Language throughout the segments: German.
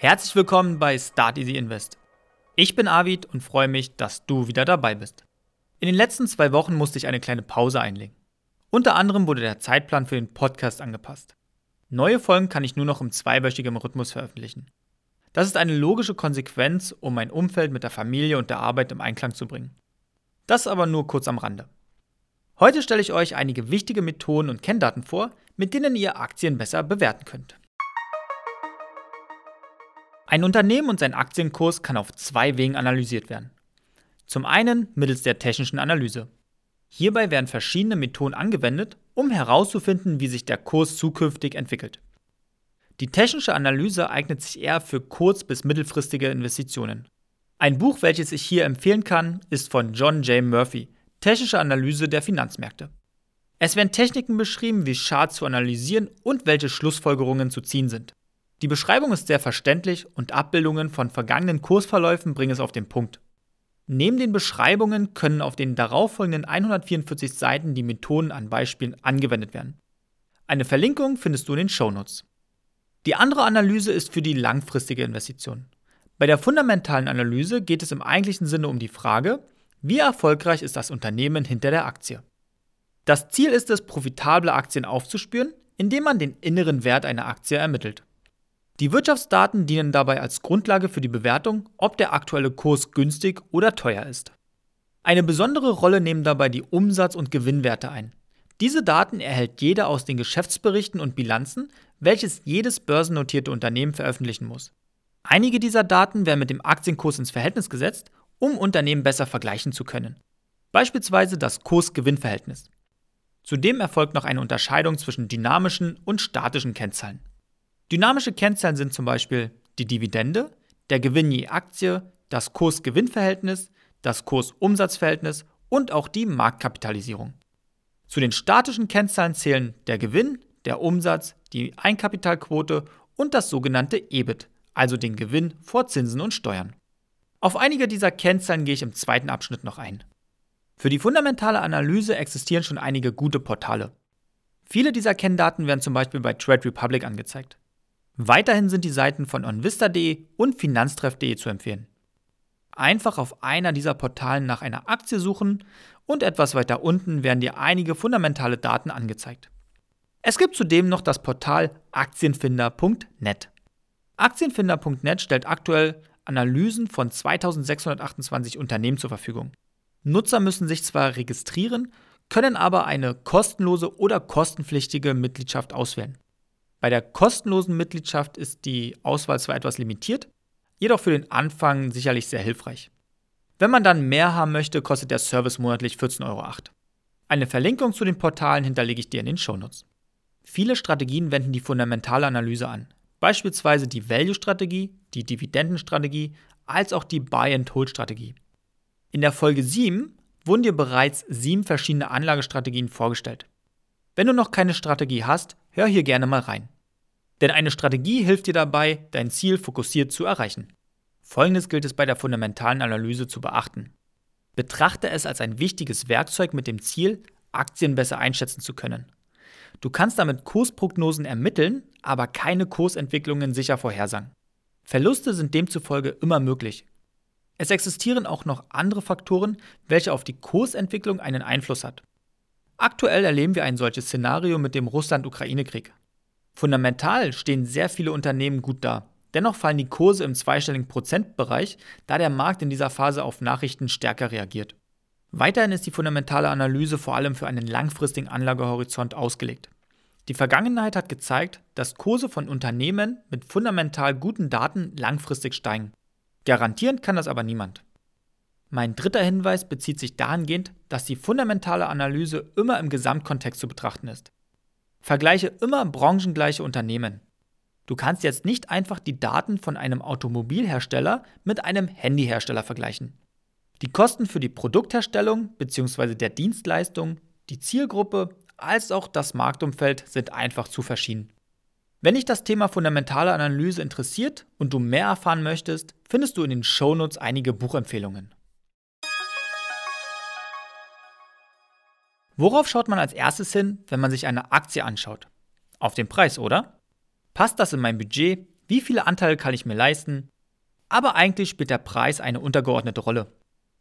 Herzlich willkommen bei Start Easy Invest. Ich bin Avid und freue mich, dass du wieder dabei bist. In den letzten zwei Wochen musste ich eine kleine Pause einlegen. Unter anderem wurde der Zeitplan für den Podcast angepasst. Neue Folgen kann ich nur noch im zweiwöchigen Rhythmus veröffentlichen. Das ist eine logische Konsequenz, um mein Umfeld mit der Familie und der Arbeit im Einklang zu bringen. Das aber nur kurz am Rande. Heute stelle ich euch einige wichtige Methoden und Kenndaten vor, mit denen ihr Aktien besser bewerten könnt. Ein Unternehmen und sein Aktienkurs kann auf zwei Wegen analysiert werden. Zum einen mittels der technischen Analyse. Hierbei werden verschiedene Methoden angewendet, um herauszufinden, wie sich der Kurs zukünftig entwickelt. Die technische Analyse eignet sich eher für kurz- bis mittelfristige Investitionen. Ein Buch, welches ich hier empfehlen kann, ist von John J. Murphy, Technische Analyse der Finanzmärkte. Es werden Techniken beschrieben, wie Charts zu analysieren und welche Schlussfolgerungen zu ziehen sind. Die Beschreibung ist sehr verständlich und Abbildungen von vergangenen Kursverläufen bringen es auf den Punkt. Neben den Beschreibungen können auf den darauffolgenden 144 Seiten die Methoden an Beispielen angewendet werden. Eine Verlinkung findest du in den Shownotes. Die andere Analyse ist für die langfristige Investition. Bei der fundamentalen Analyse geht es im eigentlichen Sinne um die Frage, wie erfolgreich ist das Unternehmen hinter der Aktie. Das Ziel ist es, profitable Aktien aufzuspüren, indem man den inneren Wert einer Aktie ermittelt. Die Wirtschaftsdaten dienen dabei als Grundlage für die Bewertung, ob der aktuelle Kurs günstig oder teuer ist. Eine besondere Rolle nehmen dabei die Umsatz- und Gewinnwerte ein. Diese Daten erhält jeder aus den Geschäftsberichten und Bilanzen, welches jedes börsennotierte Unternehmen veröffentlichen muss. Einige dieser Daten werden mit dem Aktienkurs ins Verhältnis gesetzt, um Unternehmen besser vergleichen zu können. Beispielsweise das Kurs-Gewinn-Verhältnis. Zudem erfolgt noch eine Unterscheidung zwischen dynamischen und statischen Kennzahlen. Dynamische Kennzahlen sind zum Beispiel die Dividende, der Gewinn je Aktie, das Kurs-Gewinn-Verhältnis, das Kurs-Umsatz-Verhältnis und auch die Marktkapitalisierung. Zu den statischen Kennzahlen zählen der Gewinn, der Umsatz, die Einkapitalquote und das sogenannte EBIT, also den Gewinn vor Zinsen und Steuern. Auf einige dieser Kennzahlen gehe ich im zweiten Abschnitt noch ein. Für die fundamentale Analyse existieren schon einige gute Portale. Viele dieser Kenndaten werden zum Beispiel bei Trade Republic angezeigt. Weiterhin sind die Seiten von onvista.de und finanztreff.de zu empfehlen. Einfach auf einer dieser Portalen nach einer Aktie suchen und etwas weiter unten werden dir einige fundamentale Daten angezeigt. Es gibt zudem noch das Portal aktienfinder.net. Aktienfinder.net stellt aktuell Analysen von 2628 Unternehmen zur Verfügung. Nutzer müssen sich zwar registrieren, können aber eine kostenlose oder kostenpflichtige Mitgliedschaft auswählen. Bei der kostenlosen Mitgliedschaft ist die Auswahl zwar etwas limitiert, jedoch für den Anfang sicherlich sehr hilfreich. Wenn man dann mehr haben möchte, kostet der Service monatlich 14,08 Euro. Eine Verlinkung zu den Portalen hinterlege ich dir in den Shownotes. Viele Strategien wenden die fundamentale Analyse an, beispielsweise die Value-Strategie, die Dividendenstrategie, als auch die Buy-and-Hold-Strategie. In der Folge 7 wurden dir bereits sieben verschiedene Anlagestrategien vorgestellt. Wenn du noch keine Strategie hast, hör hier gerne mal rein. Denn eine Strategie hilft dir dabei, dein Ziel fokussiert zu erreichen. Folgendes gilt es bei der fundamentalen Analyse zu beachten. Betrachte es als ein wichtiges Werkzeug mit dem Ziel, Aktien besser einschätzen zu können. Du kannst damit Kursprognosen ermitteln, aber keine Kursentwicklungen sicher vorhersagen. Verluste sind demzufolge immer möglich. Es existieren auch noch andere Faktoren, welche auf die Kursentwicklung einen Einfluss hat. Aktuell erleben wir ein solches Szenario mit dem Russland-Ukraine-Krieg. Fundamental stehen sehr viele Unternehmen gut da. Dennoch fallen die Kurse im zweistelligen Prozentbereich, da der Markt in dieser Phase auf Nachrichten stärker reagiert. Weiterhin ist die fundamentale Analyse vor allem für einen langfristigen Anlagehorizont ausgelegt. Die Vergangenheit hat gezeigt, dass Kurse von Unternehmen mit fundamental guten Daten langfristig steigen. Garantieren kann das aber niemand. Mein dritter Hinweis bezieht sich dahingehend, dass die fundamentale Analyse immer im Gesamtkontext zu betrachten ist. Vergleiche immer branchengleiche Unternehmen. Du kannst jetzt nicht einfach die Daten von einem Automobilhersteller mit einem Handyhersteller vergleichen. Die Kosten für die Produktherstellung bzw. der Dienstleistung, die Zielgruppe als auch das Marktumfeld sind einfach zu verschieden. Wenn dich das Thema fundamentale Analyse interessiert und du mehr erfahren möchtest, findest du in den Shownotes einige Buchempfehlungen. Worauf schaut man als erstes hin, wenn man sich eine Aktie anschaut? Auf den Preis, oder? Passt das in mein Budget? Wie viele Anteile kann ich mir leisten? Aber eigentlich spielt der Preis eine untergeordnete Rolle.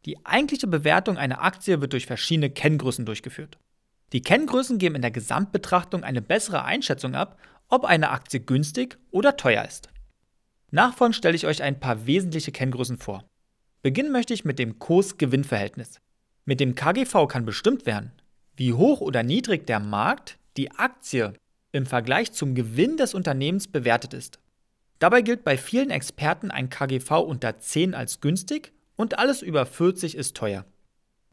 Die eigentliche Bewertung einer Aktie wird durch verschiedene Kenngrößen durchgeführt. Die Kenngrößen geben in der Gesamtbetrachtung eine bessere Einschätzung ab, ob eine Aktie günstig oder teuer ist. Nachfolgend stelle ich euch ein paar wesentliche Kenngrößen vor. Beginnen möchte ich mit dem Kurs-Gewinn-Verhältnis. Mit dem KGV kann bestimmt werden, wie hoch oder niedrig der Markt die Aktie im Vergleich zum Gewinn des Unternehmens bewertet ist. Dabei gilt bei vielen Experten ein KGV unter 10 als günstig und alles über 40 ist teuer.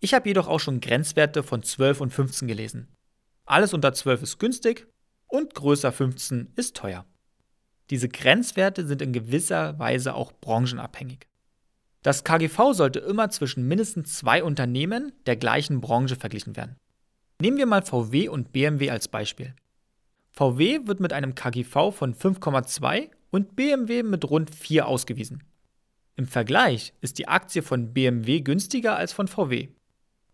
Ich habe jedoch auch schon Grenzwerte von 12 und 15 gelesen. Alles unter 12 ist günstig und größer 15 ist teuer. Diese Grenzwerte sind in gewisser Weise auch branchenabhängig. Das KGV sollte immer zwischen mindestens zwei Unternehmen der gleichen Branche verglichen werden. Nehmen wir mal VW und BMW als Beispiel. VW wird mit einem KGV von 5,2 und BMW mit rund 4 ausgewiesen. Im Vergleich ist die Aktie von BMW günstiger als von VW.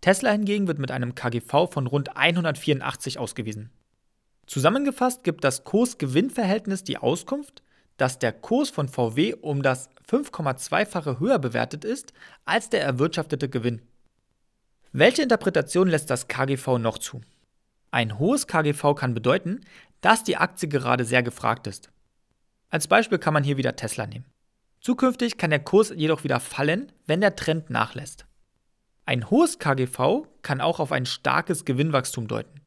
Tesla hingegen wird mit einem KGV von rund 184 ausgewiesen. Zusammengefasst gibt das Kurs-Gewinn-Verhältnis die Auskunft, dass der Kurs von VW um das 5,2-fache höher bewertet ist als der erwirtschaftete Gewinn. Welche Interpretation lässt das KGV noch zu? Ein hohes KGV kann bedeuten, dass die Aktie gerade sehr gefragt ist. Als Beispiel kann man hier wieder Tesla nehmen. Zukünftig kann der Kurs jedoch wieder fallen, wenn der Trend nachlässt. Ein hohes KGV kann auch auf ein starkes Gewinnwachstum deuten.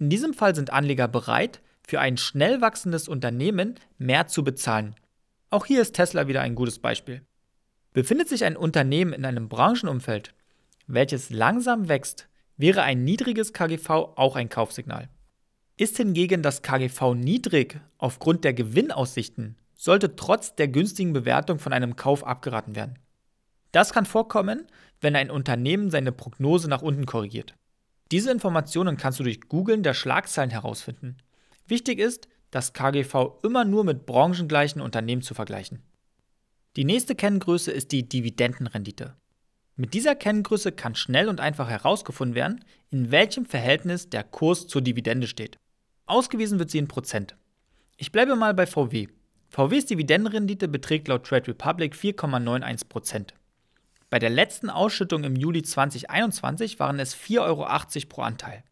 In diesem Fall sind Anleger bereit, für ein schnell wachsendes Unternehmen mehr zu bezahlen. Auch hier ist Tesla wieder ein gutes Beispiel. Befindet sich ein Unternehmen in einem Branchenumfeld, welches langsam wächst, wäre ein niedriges KGV auch ein Kaufsignal. Ist hingegen das KGV niedrig aufgrund der Gewinnaussichten, sollte trotz der günstigen Bewertung von einem Kauf abgeraten werden. Das kann vorkommen, wenn ein Unternehmen seine Prognose nach unten korrigiert. Diese Informationen kannst du durch Googlen der Schlagzeilen herausfinden. Wichtig ist, das KGV immer nur mit branchengleichen Unternehmen zu vergleichen. Die nächste Kenngröße ist die Dividendenrendite. Mit dieser Kenngröße kann schnell und einfach herausgefunden werden, in welchem Verhältnis der Kurs zur Dividende steht. Ausgewiesen wird sie in Prozent. Ich bleibe mal bei VW. VWs Dividendenrendite beträgt laut Trade Republic 4,91%. Bei der letzten Ausschüttung im Juli 2021 waren es 4,80 Euro pro Anteil.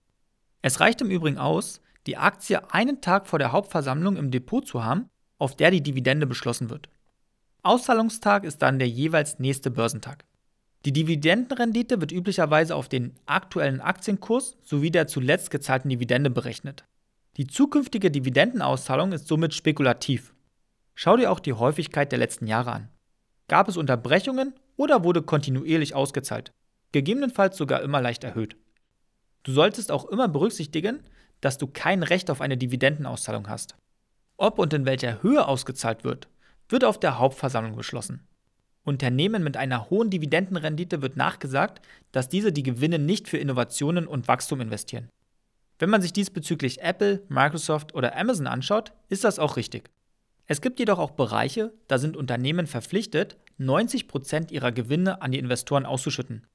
Es reicht im Übrigen aus, die Aktie einen Tag vor der Hauptversammlung im Depot zu haben, auf der die Dividende beschlossen wird. Auszahlungstag ist dann der jeweils nächste Börsentag. Die Dividendenrendite wird üblicherweise auf den aktuellen Aktienkurs sowie der zuletzt gezahlten Dividende berechnet. Die zukünftige Dividendenauszahlung ist somit spekulativ. Schau dir auch die Häufigkeit der letzten Jahre an. Gab es Unterbrechungen oder wurde kontinuierlich ausgezahlt, gegebenenfalls sogar immer leicht erhöht. Du solltest auch immer berücksichtigen, dass du kein Recht auf eine Dividendenauszahlung hast. Ob und in welcher Höhe ausgezahlt wird, wird auf der Hauptversammlung beschlossen. Unternehmen mit einer hohen Dividendenrendite wird nachgesagt, dass diese die Gewinne nicht für Innovationen und Wachstum investieren. Wenn man sich diesbezüglich Apple, Microsoft oder Amazon anschaut, ist das auch richtig. Es gibt jedoch auch Bereiche, da sind Unternehmen verpflichtet, 90% ihrer Gewinne an die Investoren auszuschütten.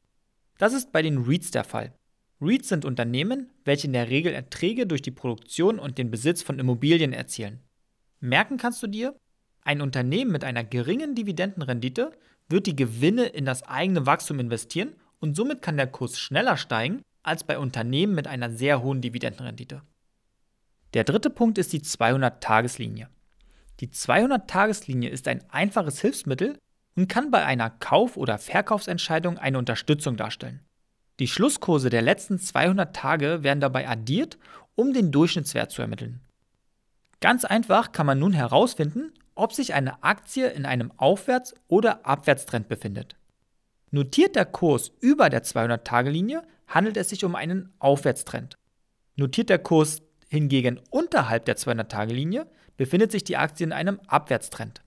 Das ist bei den REITs der Fall. REITs sind Unternehmen, welche in der Regel Erträge durch die Produktion und den Besitz von Immobilien erzielen. Merken kannst du dir, ein Unternehmen mit einer geringen Dividendenrendite wird die Gewinne in das eigene Wachstum investieren und somit kann der Kurs schneller steigen als bei Unternehmen mit einer sehr hohen Dividendenrendite. Der dritte Punkt ist die 200-Tageslinie. Die 200-Tageslinie ist ein einfaches Hilfsmittel und kann bei einer Kauf- oder Verkaufsentscheidung eine Unterstützung darstellen. Die Schlusskurse der letzten 200 Tage werden dabei addiert, um den Durchschnittswert zu ermitteln. Ganz einfach kann man nun herausfinden, ob sich eine Aktie in einem Aufwärts- oder Abwärtstrend befindet. Notiert der Kurs über der 200-Tage-Linie, handelt es sich um einen Aufwärtstrend. Notiert der Kurs hingegen unterhalb der 200-Tage-Linie, befindet sich die Aktie in einem Abwärtstrend.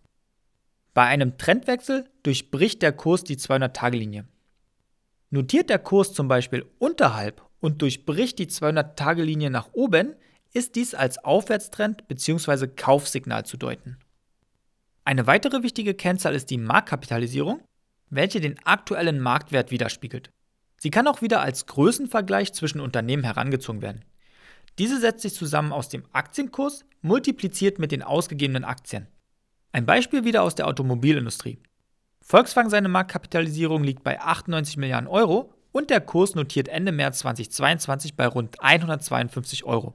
Bei einem Trendwechsel durchbricht der Kurs die 200-Tage-Linie. Notiert der Kurs zum Beispiel unterhalb und durchbricht die 200-Tage-Linie nach oben, ist dies als Aufwärtstrend bzw. Kaufsignal zu deuten. Eine weitere wichtige Kennzahl ist die Marktkapitalisierung, welche den aktuellen Marktwert widerspiegelt. Sie kann auch wieder als Größenvergleich zwischen Unternehmen herangezogen werden. Diese setzt sich zusammen aus dem Aktienkurs multipliziert mit den ausgegebenen Aktien. Ein Beispiel wieder aus der Automobilindustrie. Volkswagen seine Marktkapitalisierung liegt bei 98 Milliarden Euro und der Kurs notiert Ende März 2022 bei rund 152 Euro.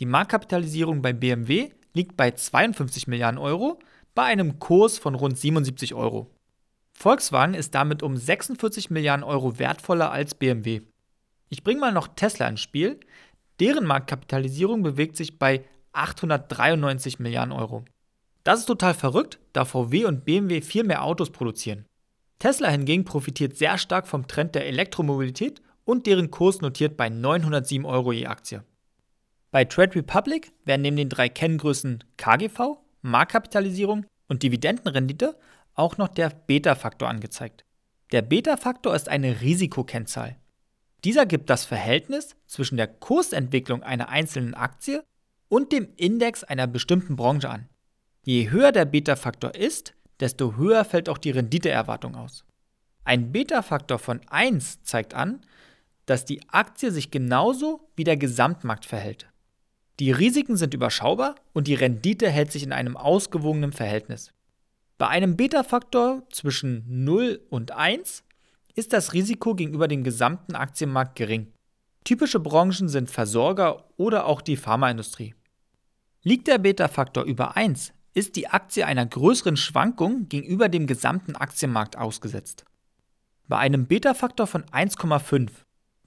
Die Marktkapitalisierung bei BMW liegt bei 52 Milliarden Euro bei einem Kurs von rund 77 Euro. Volkswagen ist damit um 46 Milliarden Euro wertvoller als BMW. Ich bringe mal noch Tesla ins Spiel. Deren Marktkapitalisierung bewegt sich bei 893 Milliarden Euro. Das ist total verrückt, da VW und BMW viel mehr Autos produzieren. Tesla hingegen profitiert sehr stark vom Trend der Elektromobilität und deren Kurs notiert bei 907 Euro je Aktie. Bei Trade Republic werden neben den drei Kenngrößen KGV, Marktkapitalisierung und Dividendenrendite auch noch der Beta-Faktor angezeigt. Der Beta-Faktor ist eine Risikokennzahl. Dieser gibt das Verhältnis zwischen der Kursentwicklung einer einzelnen Aktie und dem Index einer bestimmten Branche an. Je höher der Beta-Faktor ist, desto höher fällt auch die Renditeerwartung aus. Ein Beta-Faktor von 1 zeigt an, dass die Aktie sich genauso wie der Gesamtmarkt verhält. Die Risiken sind überschaubar und die Rendite hält sich in einem ausgewogenen Verhältnis. Bei einem Beta-Faktor zwischen 0 und 1 ist das Risiko gegenüber dem gesamten Aktienmarkt gering. Typische Branchen sind Versorger oder auch die Pharmaindustrie. Liegt der Beta-Faktor über 1, ist die Aktie einer größeren Schwankung gegenüber dem gesamten Aktienmarkt ausgesetzt. Bei einem Beta-Faktor von 1,5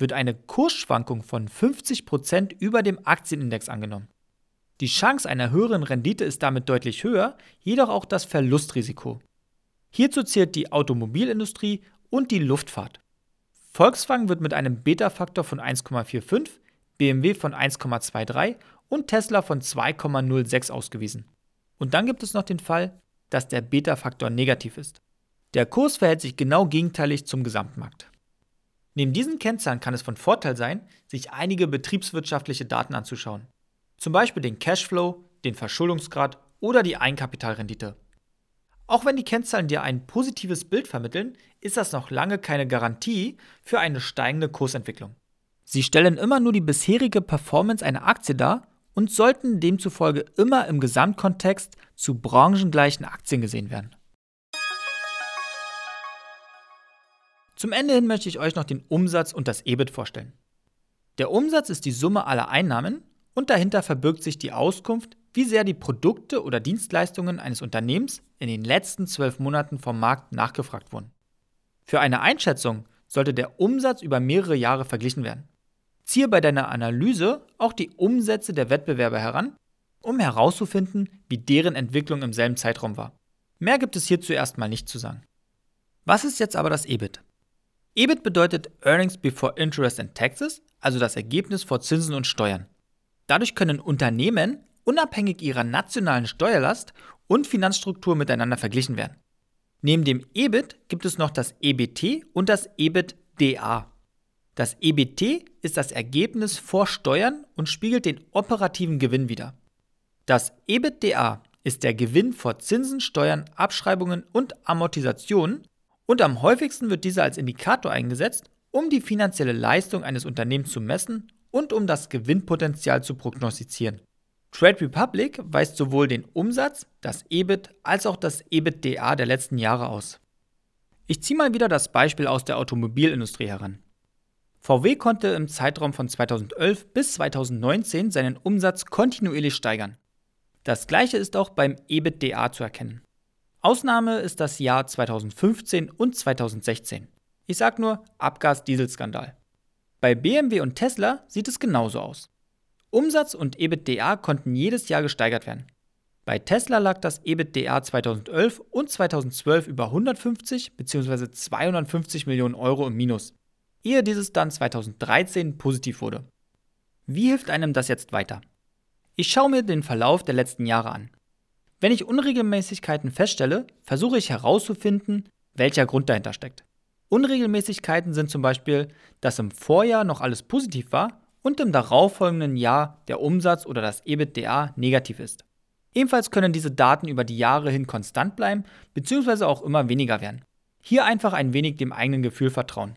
wird eine Kursschwankung von 50% über dem Aktienindex angenommen. Die Chance einer höheren Rendite ist damit deutlich höher, jedoch auch das Verlustrisiko. Hierzu zählt die Automobilindustrie und die Luftfahrt. Volkswagen wird mit einem Beta-Faktor von 1,45, BMW von 1,23 und Tesla von 2,06 ausgewiesen. Und dann gibt es noch den Fall, dass der Beta-Faktor negativ ist. Der Kurs verhält sich genau gegenteilig zum Gesamtmarkt. Neben diesen Kennzahlen kann es von Vorteil sein, sich einige betriebswirtschaftliche Daten anzuschauen. Zum Beispiel den Cashflow, den Verschuldungsgrad oder die Eigenkapitalrendite. Auch wenn die Kennzahlen dir ein positives Bild vermitteln, ist das noch lange keine Garantie für eine steigende Kursentwicklung. Sie stellen immer nur die bisherige Performance einer Aktie dar und sollten demzufolge immer im Gesamtkontext zu branchengleichen Aktien gesehen werden. Zum Ende hin möchte ich euch noch den Umsatz und das EBIT vorstellen. Der Umsatz ist die Summe aller Einnahmen und dahinter verbirgt sich die Auskunft, wie sehr die Produkte oder Dienstleistungen eines Unternehmens in den letzten zwölf Monaten vom Markt nachgefragt wurden. Für eine Einschätzung sollte der Umsatz über mehrere Jahre verglichen werden. Ziehe bei deiner Analyse auch die Umsätze der Wettbewerber heran, um herauszufinden, wie deren Entwicklung im selben Zeitraum war. Mehr gibt es hierzu erstmal nicht zu sagen. Was ist jetzt aber das EBIT? EBIT bedeutet Earnings Before Interest and Taxes, also das Ergebnis vor Zinsen und Steuern. Dadurch können Unternehmen unabhängig ihrer nationalen Steuerlast und Finanzstruktur miteinander verglichen werden. Neben dem EBIT gibt es noch das EBT und das EBITDA. Das EBT ist das Ergebnis vor Steuern und spiegelt den operativen Gewinn wider. Das EBITDA ist der Gewinn vor Zinsen, Steuern, Abschreibungen und Amortisationen und am häufigsten wird dieser als Indikator eingesetzt, um die finanzielle Leistung eines Unternehmens zu messen und um das Gewinnpotenzial zu prognostizieren. Trade Republic weist sowohl den Umsatz, das EBIT als auch das EBITDA der letzten Jahre aus. Ich ziehe mal wieder das Beispiel aus der Automobilindustrie heran. VW konnte im Zeitraum von 2011 bis 2019 seinen Umsatz kontinuierlich steigern. Das gleiche ist auch beim EBITDA zu erkennen. Ausnahme ist das Jahr 2015 und 2016. Ich sag nur Abgas-Dieselskandal. Bei BMW und Tesla sieht es genauso aus. Umsatz und EBITDA konnten jedes Jahr gesteigert werden. Bei Tesla lag das EBITDA 2011 und 2012 über 150 bzw. 250 Millionen Euro im Minus ehe dieses dann 2013 positiv wurde. Wie hilft einem das jetzt weiter? Ich schaue mir den Verlauf der letzten Jahre an. Wenn ich Unregelmäßigkeiten feststelle, versuche ich herauszufinden, welcher Grund dahinter steckt. Unregelmäßigkeiten sind zum Beispiel, dass im Vorjahr noch alles positiv war und im darauffolgenden Jahr der Umsatz oder das EBITDA negativ ist. Ebenfalls können diese Daten über die Jahre hin konstant bleiben bzw. auch immer weniger werden. Hier einfach ein wenig dem eigenen Gefühl vertrauen.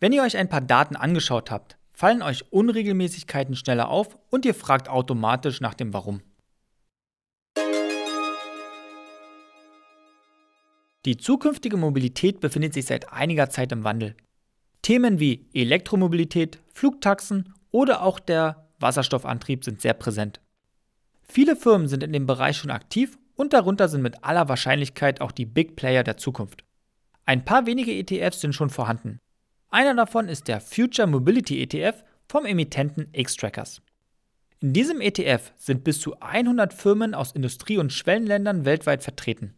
Wenn ihr euch ein paar Daten angeschaut habt, fallen euch Unregelmäßigkeiten schneller auf und ihr fragt automatisch nach dem Warum. Die zukünftige Mobilität befindet sich seit einiger Zeit im Wandel. Themen wie Elektromobilität, Flugtaxen oder auch der Wasserstoffantrieb sind sehr präsent. Viele Firmen sind in dem Bereich schon aktiv und darunter sind mit aller Wahrscheinlichkeit auch die Big Player der Zukunft. Ein paar wenige ETFs sind schon vorhanden. Einer davon ist der Future Mobility ETF vom Emittenten X-Trackers. In diesem ETF sind bis zu 100 Firmen aus Industrie- und Schwellenländern weltweit vertreten.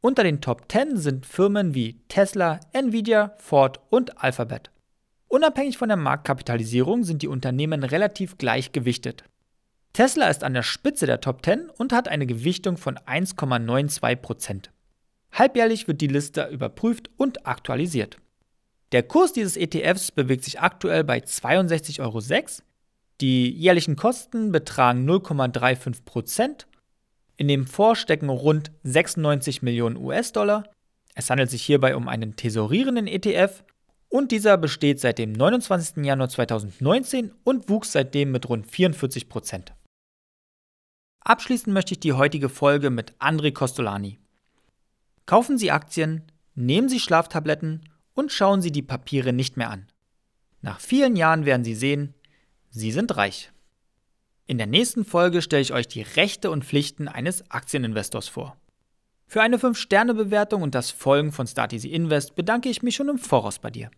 Unter den Top 10 sind Firmen wie Tesla, Nvidia, Ford und Alphabet. Unabhängig von der Marktkapitalisierung sind die Unternehmen relativ gleich gewichtet. Tesla ist an der Spitze der Top 10 und hat eine Gewichtung von 1,92%. Halbjährlich wird die Liste überprüft und aktualisiert. Der Kurs dieses ETFs bewegt sich aktuell bei 62,06 Euro. Die jährlichen Kosten betragen 0,35%. In dem Fonds stecken rund 96 Millionen US-Dollar. Es handelt sich hierbei um einen tesorierenden ETF und dieser besteht seit dem 29. Januar 2019 und wuchs seitdem mit rund 44% Abschließen möchte ich die heutige Folge mit André Costolani. Kaufen Sie Aktien, nehmen Sie Schlaftabletten und schauen Sie die Papiere nicht mehr an. Nach vielen Jahren werden Sie sehen, Sie sind reich. In der nächsten Folge stelle ich euch die Rechte und Pflichten eines Aktieninvestors vor. Für eine 5-Sterne-Bewertung und das Folgen von Start Easy Invest bedanke ich mich schon im Voraus bei dir.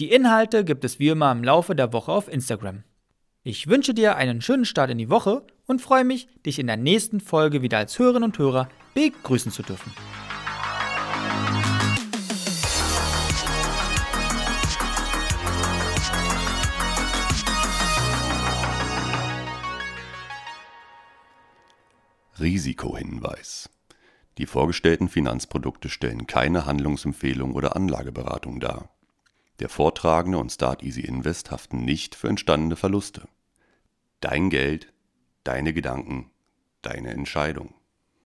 Die Inhalte gibt es wie immer im Laufe der Woche auf Instagram. Ich wünsche dir einen schönen Start in die Woche und freue mich, dich in der nächsten Folge wieder als Hörerinnen und Hörer begrüßen zu dürfen. Risikohinweis. Die vorgestellten Finanzprodukte stellen keine Handlungsempfehlung oder Anlageberatung dar. Der Vortragende und Start Easy Invest haften nicht für entstandene Verluste. Dein Geld, deine Gedanken, deine Entscheidung